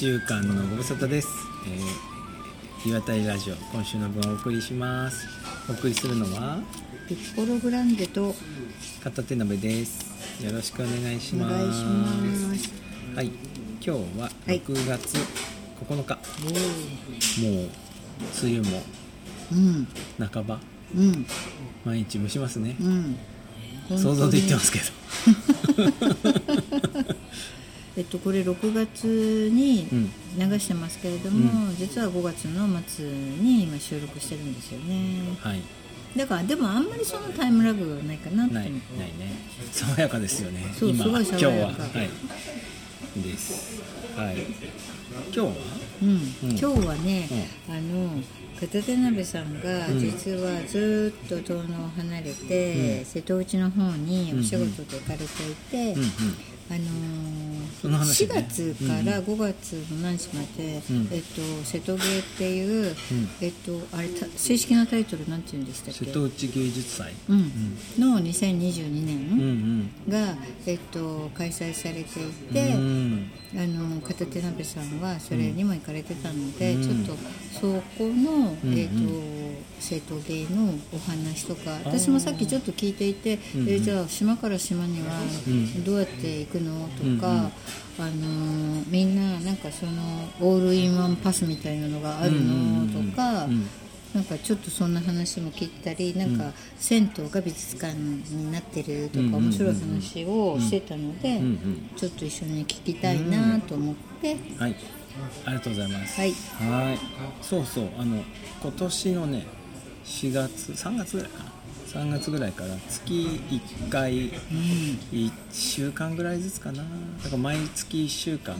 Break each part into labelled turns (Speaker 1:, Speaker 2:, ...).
Speaker 1: 週間のご無沙汰です、えー、岩谷ラジオ今週の分お送りします。お送りするのは
Speaker 2: ピッコログランデと
Speaker 1: 片手鍋です。よろしくお願いします。はい。今日は
Speaker 2: はい。
Speaker 1: 6月9日、
Speaker 2: お
Speaker 1: もう梅雨も
Speaker 2: うん。
Speaker 1: 半ば
Speaker 2: うん。
Speaker 1: 毎日蒸しますね。
Speaker 2: うん。
Speaker 1: 想像で言ってますけど。
Speaker 2: えっとこれ6月に
Speaker 1: うん。
Speaker 2: 流してますけれども、実は5月の末に今収録してるんですよね。
Speaker 1: はい。
Speaker 2: だからでもあんまりそんなタイムラグがないかなって
Speaker 1: ないないね爽やかですよね
Speaker 2: そう
Speaker 1: 今
Speaker 2: すごい
Speaker 1: 今日は
Speaker 2: 爽やか。
Speaker 1: は。い。です。はい。今日は？
Speaker 2: うん。
Speaker 1: うん。
Speaker 2: 今日はね、あの片手鍋さんが
Speaker 1: うん。
Speaker 2: 実はずっと遠野を離れて、
Speaker 1: うん。
Speaker 2: 瀬戸内の方にお仕事で行かれていて、
Speaker 1: うんうん
Speaker 2: あの
Speaker 1: その
Speaker 2: ー、4
Speaker 1: 話ね。
Speaker 2: 月から5月の何日まで、
Speaker 1: うん。
Speaker 2: えっと、瀬戸芸っていう、
Speaker 1: うん。
Speaker 2: えっと、あれた正式なタイトルなんて言うんでしたっけ？
Speaker 1: 瀬戸内芸術祭。
Speaker 2: うん、の2022
Speaker 1: うんう
Speaker 2: 年
Speaker 1: ん。
Speaker 2: が、えっと、開催されていて、
Speaker 1: うん。
Speaker 2: あの片手鍋さんはそれにも行かれてたので、
Speaker 1: うん。
Speaker 2: ちょっとそこの、
Speaker 1: うん
Speaker 2: えー、と生徒芸のお話とか私もさっきちょっと聞いていて、
Speaker 1: うん。
Speaker 2: えーじゃあ島から島には
Speaker 1: うん。
Speaker 2: どうやって行くの？と
Speaker 1: うんうん。
Speaker 2: か、あのーみんななんかそのオールインワンパスみたいなのがあるの？とか。
Speaker 1: うん
Speaker 2: なんかちょっとそんな話も聞いたりなんか銭湯が美術館になってるとか面白い話をしてたので、ちょっと一緒に聞きたいなと思って、
Speaker 1: はい。ありがとうございます。
Speaker 2: はい。
Speaker 1: はい。そうそう。あの今年のね4月3月ぐらいかな3月ぐらいから月1回1週間ぐらいずつかな。だから毎月1週間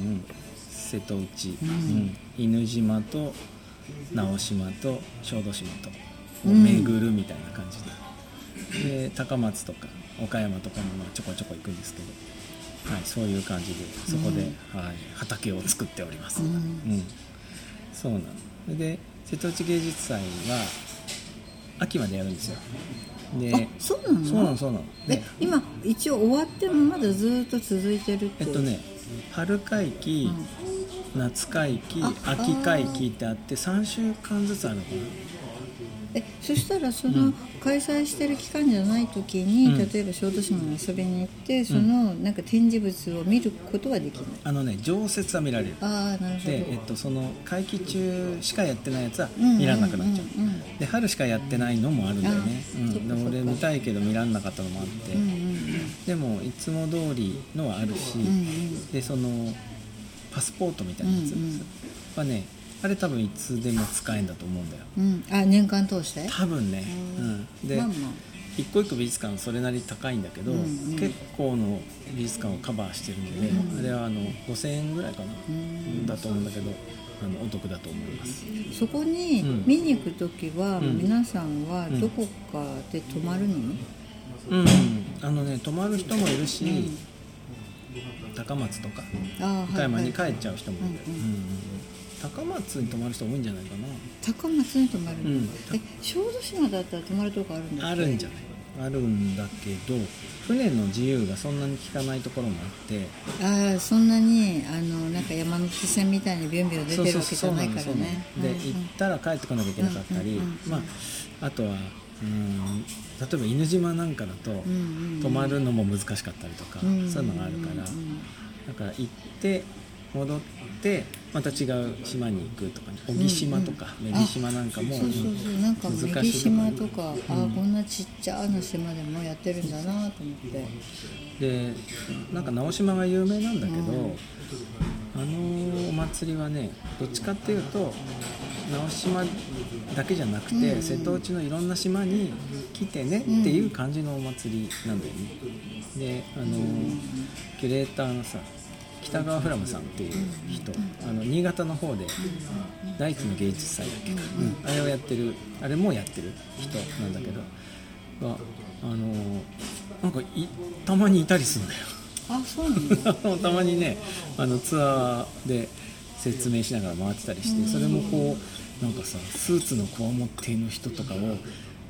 Speaker 1: 瀬戸内、うん。犬島と直島と小豆島とを巡るみたいな感じで,、で高松とか岡山とかもまあちょこちょこ行くんですけど、はい、そういう感じでそこで、はい、畑を作っております、
Speaker 2: うん。
Speaker 1: うん、そうなので瀬戸内芸術祭は秋までやるんですよで
Speaker 2: あそうなの？
Speaker 1: そうなのそうなの。
Speaker 2: え
Speaker 1: で
Speaker 2: 今一応終わってもまだずっと続いてるって。
Speaker 1: えっとね春会期、夏会期
Speaker 2: あ
Speaker 1: 秋会期ってあって3週間ずつあるのか
Speaker 2: えそしたらそうの
Speaker 1: ん。
Speaker 2: 開催してる期間じゃない時に、
Speaker 1: うん。
Speaker 2: 例えば小豆島に遊びに行ってそのなんか展示物を見ることはできない、
Speaker 1: なあのね常設は見られる。
Speaker 2: ああなるほど。
Speaker 1: で、えっと、その会期中しかやってないやつは
Speaker 2: うん
Speaker 1: 見らんなくなっちゃう,、
Speaker 2: うんうんうん
Speaker 1: で春しかやってないのもあるんだよね、
Speaker 2: あ
Speaker 1: うん、で俺見たいけど見らんなかったのもあって、
Speaker 2: うんうん
Speaker 1: でもいつも通りのはあるし、
Speaker 2: うんうん。
Speaker 1: でそのパスポートみたいなやつ。
Speaker 2: うんうん。
Speaker 1: はねあれ多分いつでも使えんだと思うんだよ。
Speaker 2: うん。うんあ年間通して？
Speaker 1: 多分ね、
Speaker 2: う
Speaker 1: うん。ん、で、
Speaker 2: まあま
Speaker 1: 一個一個美術館それなり高いんだけど、
Speaker 2: うんうん
Speaker 1: 結構の美術館をカバーしてるので、
Speaker 2: うん
Speaker 1: あれはあの5000円ぐらいかな、
Speaker 2: ん。
Speaker 1: だと思うんだけどあのお得だと思います。
Speaker 2: あそこに
Speaker 1: うん。
Speaker 2: 見に行く時は、
Speaker 1: うん。
Speaker 2: 皆さんはどこかで泊まるの、
Speaker 1: うん。あのね泊まる人もいるし、高松とか
Speaker 2: ああ
Speaker 1: 岡山に帰
Speaker 2: はい
Speaker 1: っちゃう人もいる、
Speaker 2: うん
Speaker 1: 高松に泊まる人多いんじゃないかな。
Speaker 2: 高松に泊まるの、
Speaker 1: うん。
Speaker 2: え小豆島だったら泊まるとこあるんだ
Speaker 1: あるんじゃない？あるんだけど船の自由がそんなに効かないところもあって。
Speaker 2: ああそんなにあのなんか山手線みたいにビュンビュン出てるわけじゃないからね。
Speaker 1: で、行ったら帰ってこなきゃいけなかったり、まあ、あとはうん例えば犬島なんかだと、泊まるのも難しかったりとか、
Speaker 2: うん。
Speaker 1: そういうのがあるから、だから行って戻ってまた違う島に行くとかね小木島とか女木島なんかも、
Speaker 2: そうそうそう。なんか
Speaker 1: 難しい
Speaker 2: 右島とか、あこんなちっちゃな島でもやってるんだなと思って。
Speaker 1: でなんか直島が有名なんだけど、
Speaker 2: うん。
Speaker 1: あのお祭りはねどっちかっていうと直島だけじゃなくて、瀬戸内のいろんな島に来てねっていう感じのお祭りなんだよね。であのキュレーターのさ北川フラムさんっていう人、あの新潟の方で大地の芸術祭だっけか、うん。あれをやってるあれもやってる人なんだけどがあのなんかいたまにいたりするんだよ。
Speaker 2: あそうなんだ。
Speaker 1: たまにねあのツアーで説明しながら回ってたりしてそれもこうなんかさスーツのこわもっての人とかを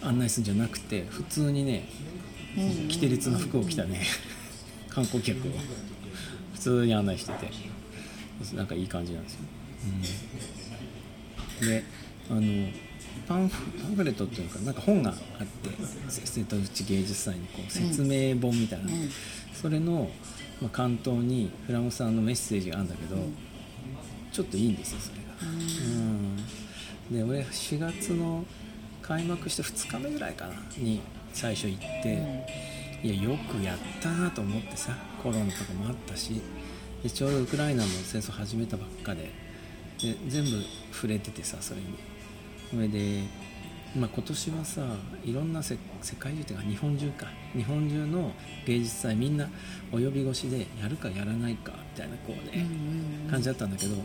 Speaker 1: 案内するんじゃなくて普通にね
Speaker 2: うん。
Speaker 1: 着て列の服を着たね 観光客を普通に案内してて。なんかいい感じなんですよ、うん、であのパンフレットっていうのかな。んか本があって瀬戸内芸術祭のこう説明本みたいな、
Speaker 2: うん。
Speaker 1: それの、まあ、関東にフラムさんのメッセージがあるんだけど、ちょっといいんですよそれが。うん、で俺4月の開幕して2日目ぐらいかな。に最初行って、いやよくやったなと思ってさコロナとかもあったしでちょうどウクライナの戦争始めたばっかでで全部触れててさそれに。それで、まあ、今年はさいろんなせ世界中っていうか日本中か。日本中の芸術祭みんなお呼び越しでやるかやらないかみたいなこうね、感じだったんだけど、ま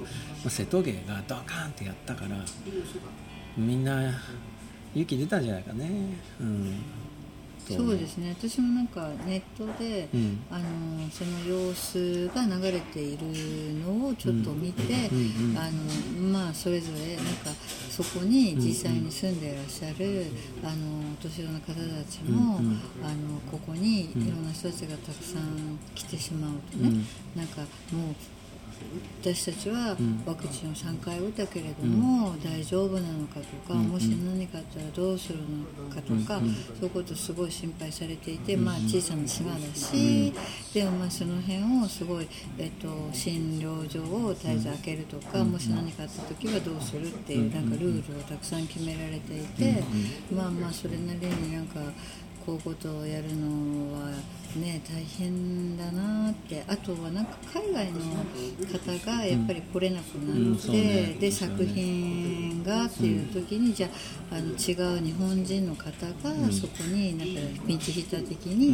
Speaker 1: あ、瀬戸芸がドカーンってやったからみんな勇気出たんじゃないかね。うん、
Speaker 2: そうですね。私もなんかネットで、
Speaker 1: うん。
Speaker 2: あのその様子が流れているのをちょっと見て、あのまあそれぞれなんかそこに実際に住んでいらっしゃる、あのお年寄りの方たちも、あのここにいろんな人たちがたくさん来てしまうとね、
Speaker 1: うん。
Speaker 2: なんかもう私たちは
Speaker 1: ん。
Speaker 2: ワクチンを3回打ったけれども、大丈夫なのかとか、
Speaker 1: うん
Speaker 2: もし何かあったらどうするのかとか、
Speaker 1: うん
Speaker 2: そういうことすごい心配されていて、まあ、小さな島だし、でもまあその辺をすごい、えっと、診療所を絶えず開けるとか、もし何かあった時はどうするっていうなんかルールをたくさん決められていて、まあまあそれなりになんかこういうことをやるのはね大変だなって。あとはなんか海外の方がやっぱり来れなくなって、
Speaker 1: うんそうね。
Speaker 2: で作品がっていう時に、じゃああの違う日本人の方がそこになんかピンチヒッター的
Speaker 1: うんうん
Speaker 2: に
Speaker 1: う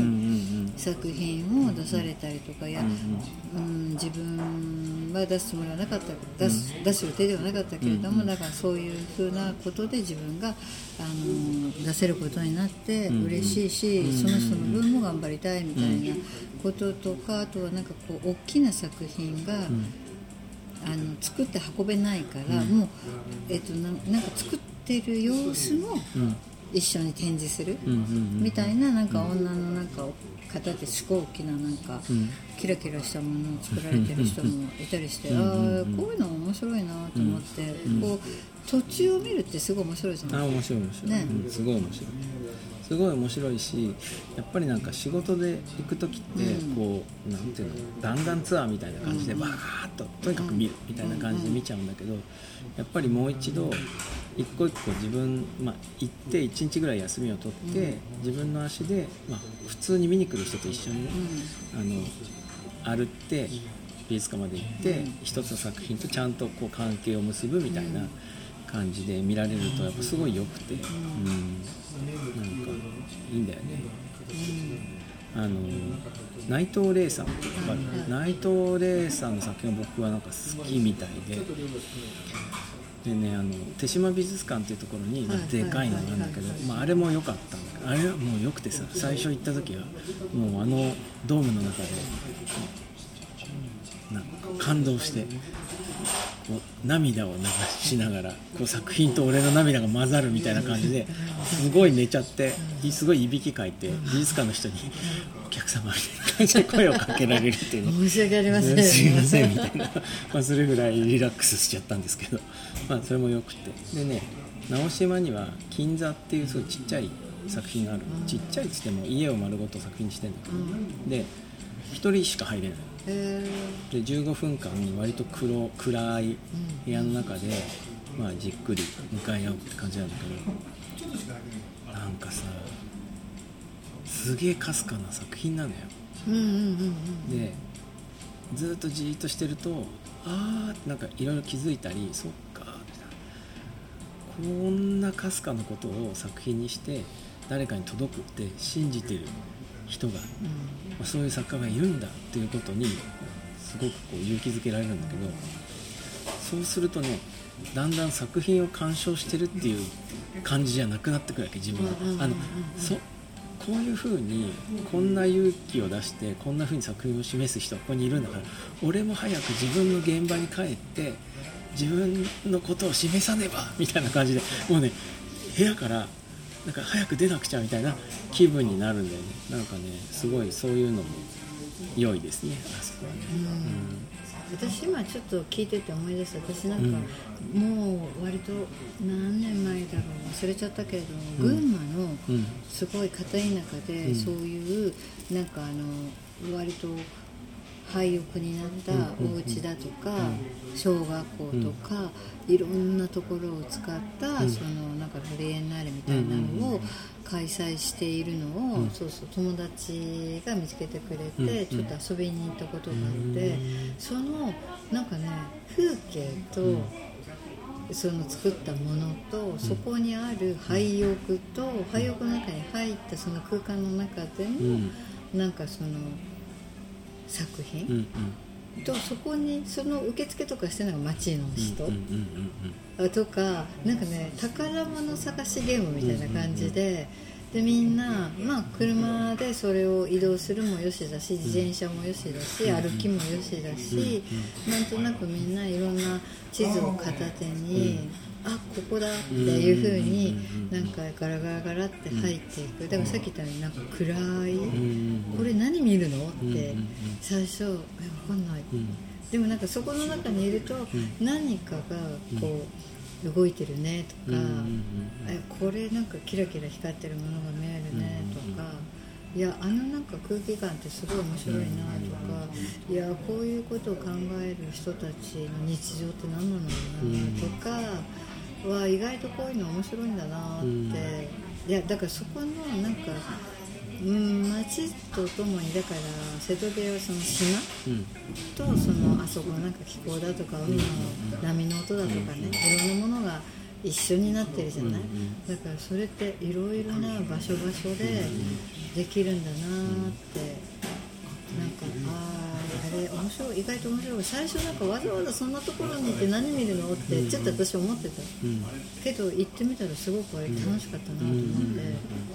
Speaker 1: ん。
Speaker 2: 作品を出されたりとかや、うん、自分は出すつもりはなかった出す出す予定ではなかったけれども、だからそういうふうなことで自分があの出せることになって嬉しいし、その人の分も頑張りたいみたいなこととかあとはなんかこう大きな作品が、あの作って運べないから、もう、えっとななんか作ってる様子も
Speaker 1: うん。
Speaker 2: 一緒に展示する。
Speaker 1: うんうん
Speaker 2: みたいななんか女のなんか方ですごい大きななんか
Speaker 1: ん。
Speaker 2: キラキラしたものを作られてる人もいたりしてああこういうの面白いなと思ってこう途中を見るってすごい面白いじゃない。
Speaker 1: あ面白い面白い、
Speaker 2: ね。
Speaker 1: うんすごい面白い。すごい面白いしやっぱりなんか仕事で行く時ってこう、なんていうの弾丸ツアーみたいな感じでバーッととにかく見るみたいな感じで見ちゃうんだけどやっぱりもう一度一個一個自分、まあ、行って1日ぐらい休みを取って、自分の足で、まあ、普通に見に来る人と一緒にね、あの歩って美術館まで行って、一つの作品とちゃんとこう関係を結ぶみたいな感じで見られるとやっぱすごい良くて、うん、なんかいいんだよね。あの内藤玲さん。内藤玲さんの作品が僕はなんか好きみたいで。でね、あの手島美術館っていうところに、でかいのがあるんだけど、まあ、あれも良かったんだあれはもう良くてさ最初行った時はもうあのドームの中でなんか感動して涙を流しながらこう作品と俺の涙が混ざるみたいな感じですごい寝ちゃってすごいいびきかいて美術館の人に「お客様」みたいな感じで声をかけられるっていうね
Speaker 2: 申し訳ありません
Speaker 1: すいませんみたいな。まあそれぐらいリラックスしちゃったんですけど。まあそれもよくて。でね直島には金座っていうすごいちっちゃい作品がある。ちっちゃいっつっても家を丸ごと作品にしてんだけど、で1人しか入れない。
Speaker 2: へ
Speaker 1: で15分間に割と黒暗い部屋の中で、まあ、じっくり向かい合うって感じなんだけどなんかさすげえかすかな作品なのよ。
Speaker 2: ーうんうんうん。
Speaker 1: でずっとじーっとしてるとあーってなんかいろいろ気づいたりそっかみたいなこんなかすかなことを作品にして誰かに届くって信じてる人が、まあそういう作家がいるんだっていうことにすごくこう勇気づけられるんだけどそうするとねだんだん作品を鑑賞してるっていう感じじゃなくなってくるわけ自分が。あのそこういうふうにこんな勇気を出してこんなふうに作品を示す人がここにいるんだから俺も早く自分の現場に帰って自分のことを示さねばみたいな感じでもうね部屋からなんか早く出なくちゃみたいな気分になるんだよね。なんかねすごいそういうのも良いですねあそこはね、うん。
Speaker 2: 私今ちょっと聞いてて思い出した。私なんか、もう割と何年前だろう忘れちゃったけれども、群馬の
Speaker 1: うん。
Speaker 2: すごい片田舎で、
Speaker 1: うん。
Speaker 2: そういうなんかあの割と廃屋になったお家だとか、小学校とか、いろんなところを使った、
Speaker 1: うん。
Speaker 2: そのなんかフリエンナーレみたいなのを開催しているのを、
Speaker 1: うん。
Speaker 2: そうそう友達が見つけてくれ
Speaker 1: うん
Speaker 2: て、ちょっと遊びに行ったことがあって、
Speaker 1: うん
Speaker 2: そのなんかね風景と、
Speaker 1: うん。
Speaker 2: その作ったものと、そこにある廃屋と、廃屋の中に入ったその空間の中での、
Speaker 1: うん。
Speaker 2: なんかその作品、
Speaker 1: うん
Speaker 2: とそこにその受付とかしてるのが町の人、
Speaker 1: うんうんうん
Speaker 2: とかなんかね宝物探しゲームみたいな感じで、でみんな、まあ、車でそれを移動するもよしだし自転車もよしだし、
Speaker 1: うん
Speaker 2: 歩きもよしだし、なんとなくみんないろんな地図を片手に、あここだっていうふうに
Speaker 1: うん。
Speaker 2: なんかガラガラガラって入っていく。だからさっき言ったようになんか暗い、これ何見るの？って最初え分かんない、
Speaker 1: うん。
Speaker 2: でもなんかそこの中にいると何かがこう動いてるねとか、これなんかキラキラ光ってるものが見えるねとか、いやあのなんか空気感ってすごい面白いなとか、いやこういうことを考える人たちの日常って何なのかなとかは意外とこういうの面白いんだなって、
Speaker 1: うん。
Speaker 2: いやだからそこのなんかうん街とともにだから瀬戸部屋はその島
Speaker 1: うん。
Speaker 2: とそのあそこなんか気候だとか海の波の音だとかねいろんなものが一緒になってるじゃない？だからそれっていろいろな場所場所でできるんだなって。なんかあーあれ面白い意外と面白い。最初なんかわざわざそんなところに行って何見るのってちょっと私思ってた。
Speaker 1: うん。
Speaker 2: けど行ってみたらすごくあれ楽しかったなと思って。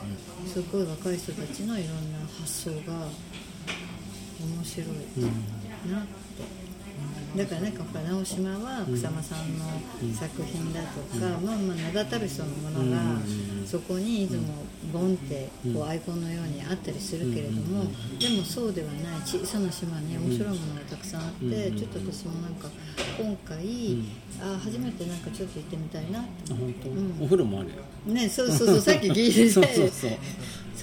Speaker 2: すごい若い人たちのいろんな発想が面白いなってだからなんかほら直島は草間さんの作品だとか、まあまあ名だたる人のものがそこにいつもボンってこうアイコンのようにあったりするけれどもでもそうではない小さな島に面白いものがたくさんあってちょっと私もなんか今回あ初めてなんかちょっと行ってみたいなって
Speaker 1: あ本当、
Speaker 2: うん。
Speaker 1: お風呂もあるよ。
Speaker 2: ねそうそうそうさっき聞いてて。
Speaker 1: そうそうそ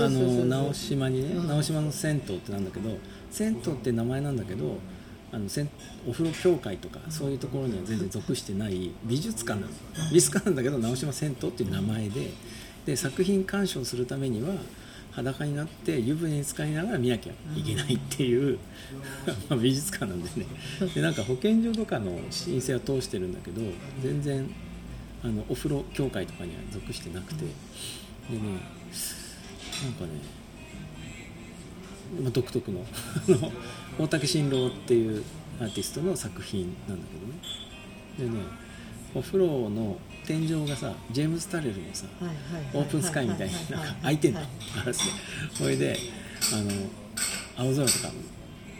Speaker 1: う。あの直島にね、
Speaker 2: うん。
Speaker 1: 直島の銭湯ってなんだけど銭湯って名前なんだけどあのお風呂協会とかそういうところには全然属してない美術館なの美術館なんだけど直島銭湯っていう名前でで作品鑑賞するためには裸になって湯船に浸かりながら見なきゃいけないっていう、ま あ美術館なんでね。でなんか保健所とかの申請は通してるんだけど全然あのお風呂協会とかには属してなくて。でねなんかね、まあ、独特のあの大竹新郎っていうアーティストの作品なんだけどね。でねお風呂の天井がさジェームス・タレルのさオープンスカイみたいになんか開いてんの。
Speaker 2: はい
Speaker 1: ガラスでそれであの青空とか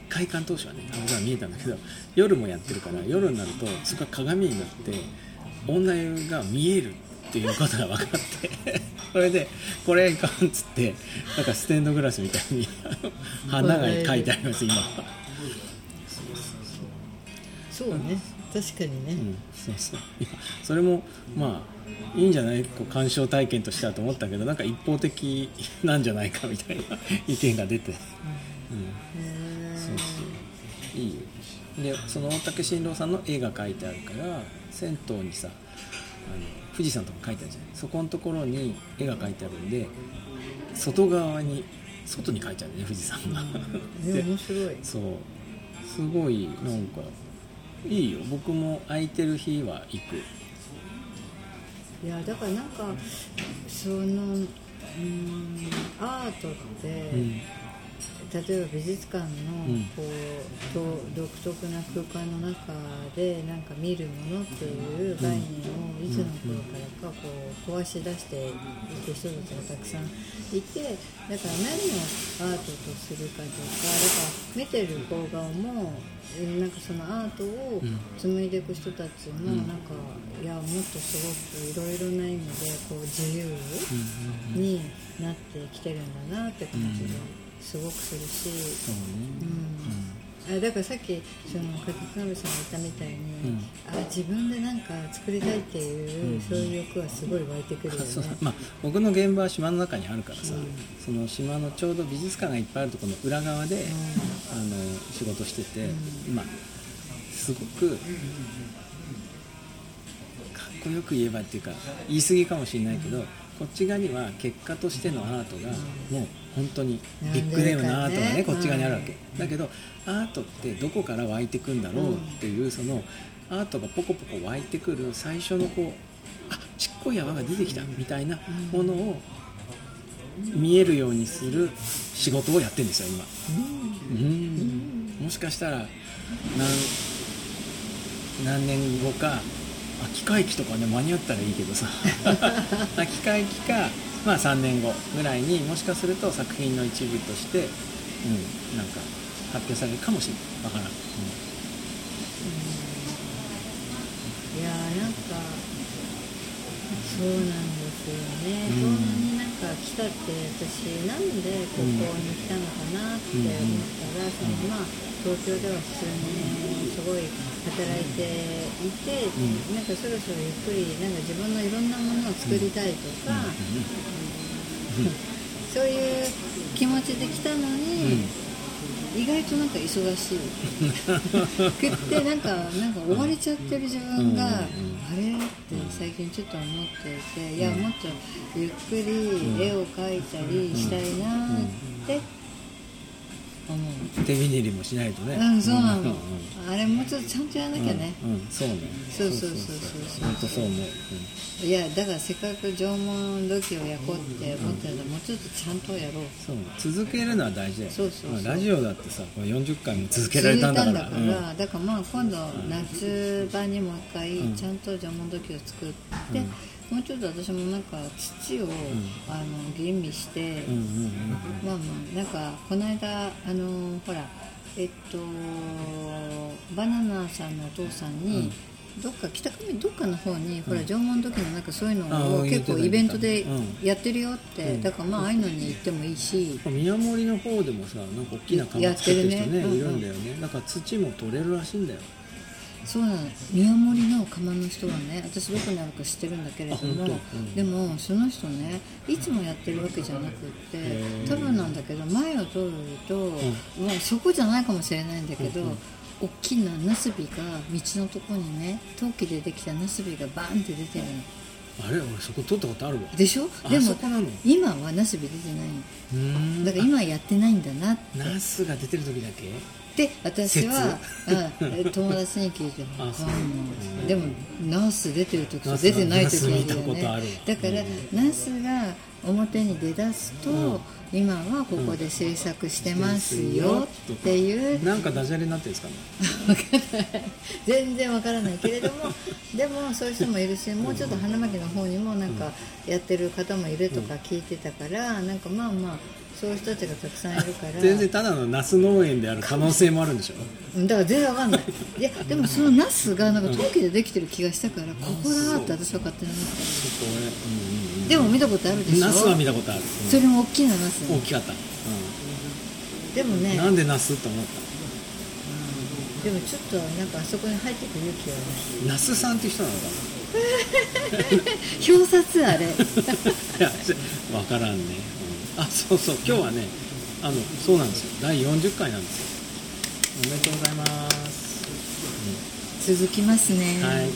Speaker 1: 開館当初はね青空見えたんだけど夜もやってるから夜になるとそこが鏡になって女湯が見えるっていうことが分かってそれでこれいかんっつってなんかステンドグラスみたいに花が書いてあります今。
Speaker 2: そうね。確かにね、
Speaker 1: うんそうそう。それもまあいいんじゃないこう鑑賞体験としてはと思ったけどなんか一方的なんじゃないかみたいな意見が出て、うそうそう。いいよ。でその大竹新郎さんの絵が描いてあるから銭湯にさあの富士山とか描いてあるじゃんそこのところに絵が描いてあるんで外側に外に描いてあるね富士山が。
Speaker 2: え
Speaker 1: で
Speaker 2: 面白い。
Speaker 1: そう。すごいなんかいいよ。僕も空いてる日は行く。
Speaker 2: いやだからなんかそのうんアートって、
Speaker 1: うん
Speaker 2: 例えば美術館のこう、と独特な空間の中でなん。か見るものっていう概念をいつの頃からかこう壊し出していく人たちがたくさん。いてだから何をアートとするかとかだから見てる方側もなん。かそのアートを紡いでいく人たちもなん。か、いやもっとすごくいろいろな意味でこう自由になってきてるん。だなって感じがすごくするし。
Speaker 1: そう
Speaker 2: ん。あだからさっきその柿鍋さんが言ったみたいに、
Speaker 1: ん。
Speaker 2: あ自分でなんか作りたいっていう、そういう欲はすごい湧いてくるよね。
Speaker 1: まあ、僕の現場は島の中にあるからさ、その島のちょうど美術館がいっぱいあるところの裏側で、あの仕事してて、まあすごくかっこよく言えばっていうか言い過ぎかもしれないけど、こっち側には結果としてのアートがもう本当にビッグネームのアートがね
Speaker 2: うん
Speaker 1: こっち側にあるわけ、だけどアートってどこから湧いてくんだろうっていうそのアートがポコポコ湧いてくる最初のこうあちっこい泡が出てきたみたいなものを見えるようにする仕事をやってるんですよ今。うん。もしかしたら何何年後か秋会期とかね間に合ったらいいけどさ。秋会期か、まあ、3年後ぐらいにもしかすると作品の一部として、うん、なんか発表されるかもしれない。わからん、うん。
Speaker 2: いやーなんかそうなんですよね、
Speaker 1: うん。
Speaker 2: 東南になんか来たって私なんでここに来たのかなって思ったら、そのまあ東京では普通にすごい働いていて、
Speaker 1: うん。
Speaker 2: なんかそろそろゆっくりなんか自分のいろんなものを作りたいとか、そういう気持ちで来たのに、意外となんか忙しい。くってなんかなんか追われちゃってる自分が、
Speaker 1: うん。
Speaker 2: あれ？って最近ちょっと思っていて、いやもっとゆっくり絵を描いたりしたいなって。
Speaker 1: 手びねりもしないとね。
Speaker 2: うん、そうなの、
Speaker 1: んん
Speaker 2: あれもうちょっとちゃんとやらなきゃね、
Speaker 1: うん、うんそうね。
Speaker 2: そうそうそうそうそう。
Speaker 1: 本当そう思う、
Speaker 2: いやだからせっかく縄文土器を焼こうって思ってたら、もうちょっとちゃんとやろう。
Speaker 1: そう続けるのは大事だよ
Speaker 2: そうそうそう。
Speaker 1: まあラジオだってさこれ40回も続けられたんだから。
Speaker 2: 続いたんだから、だからまあ今度夏場にもう一回
Speaker 1: うん。
Speaker 2: ちゃんと縄文土器を作って、もうちょっと私もなんか土を、あの吟味して、
Speaker 1: うんうんうん
Speaker 2: まあまあなんかこの間あのほらえっとバナナさんのお父さんに、どっか北上どっかの方に、ほら縄文土器のなんかそういう
Speaker 1: あ
Speaker 2: のを結構イベントで
Speaker 1: うん。
Speaker 2: やってるよって、
Speaker 1: うん。
Speaker 2: だからまあああいうのに行ってもいいし、
Speaker 1: 宮森の方でもさなんか大きな釜作ってる人ね
Speaker 2: うんうん。
Speaker 1: いるんだよね。だから土も取れるらしいんだよ
Speaker 2: そうなの。宮森の窯の人はね私どこにあるか知ってるんだけれども、
Speaker 1: 当？うん。
Speaker 2: でもその人ねいつもやってるわけじゃなくって多分なんだけど前を通ると、まあ、そこじゃないかもしれないんだけど、
Speaker 1: うんうん。
Speaker 2: 大きなナスビが道のとこにね陶器でできたナスビがバーンって出てるの。
Speaker 1: あれ？俺そこ取ったことあるわ。
Speaker 2: でしょ？
Speaker 1: あ
Speaker 2: でも今はナスビ出てない
Speaker 1: ん。
Speaker 2: だから今やってないんだなって。
Speaker 1: ナスが出てる時だけ？
Speaker 2: で私は、うん、友達に聞いて
Speaker 1: あそう。
Speaker 2: んないでもナス出てる時と出てない時あるよね。だから、ナスが表に出だすと、
Speaker 1: うん。
Speaker 2: 今はここで制作してますよっていう、
Speaker 1: なんかダジャレになってるんですかね？
Speaker 2: 全然わからないけれども でもそういう人もいるしもうちょっと花巻の方にもなんかやってる方もいるとか聞いてたから、なんかまあまあそういう人たちがたくさんいるから。
Speaker 1: 全然ただのナス農園である可能性もあるんでしょ？
Speaker 2: うんだから全然わかんない。いやでもそのナスがなんか陶器でできてる気がしたからここだって私は勝手に思っ
Speaker 1: そこ俺うんう。ん
Speaker 2: たでも見たことあるでしょ？
Speaker 1: ナスは見たことある、うん
Speaker 2: それも大きなナス。
Speaker 1: 大きかった、
Speaker 2: でもね。
Speaker 1: うん、なんでナスと思っ
Speaker 2: でもちょっとなんかあそこに入ってく勇気はある
Speaker 1: たナスさんって人なのか
Speaker 2: 表札あれ。
Speaker 1: な いやわからんね、うんあそうそう今日はねあのそうなんですよ。第40回なんですよ。おめでとうございます、
Speaker 2: 続きますね。
Speaker 1: はい。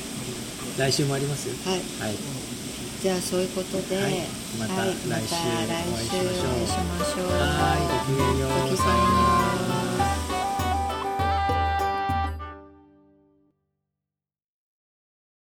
Speaker 1: 来週もありますよ。
Speaker 2: はい。
Speaker 1: はい。
Speaker 2: じゃあそういうことで、はい。また
Speaker 1: 来週
Speaker 2: 来週お会いしましょう。
Speaker 1: はい。ごきげんよう。
Speaker 2: ごきげんよう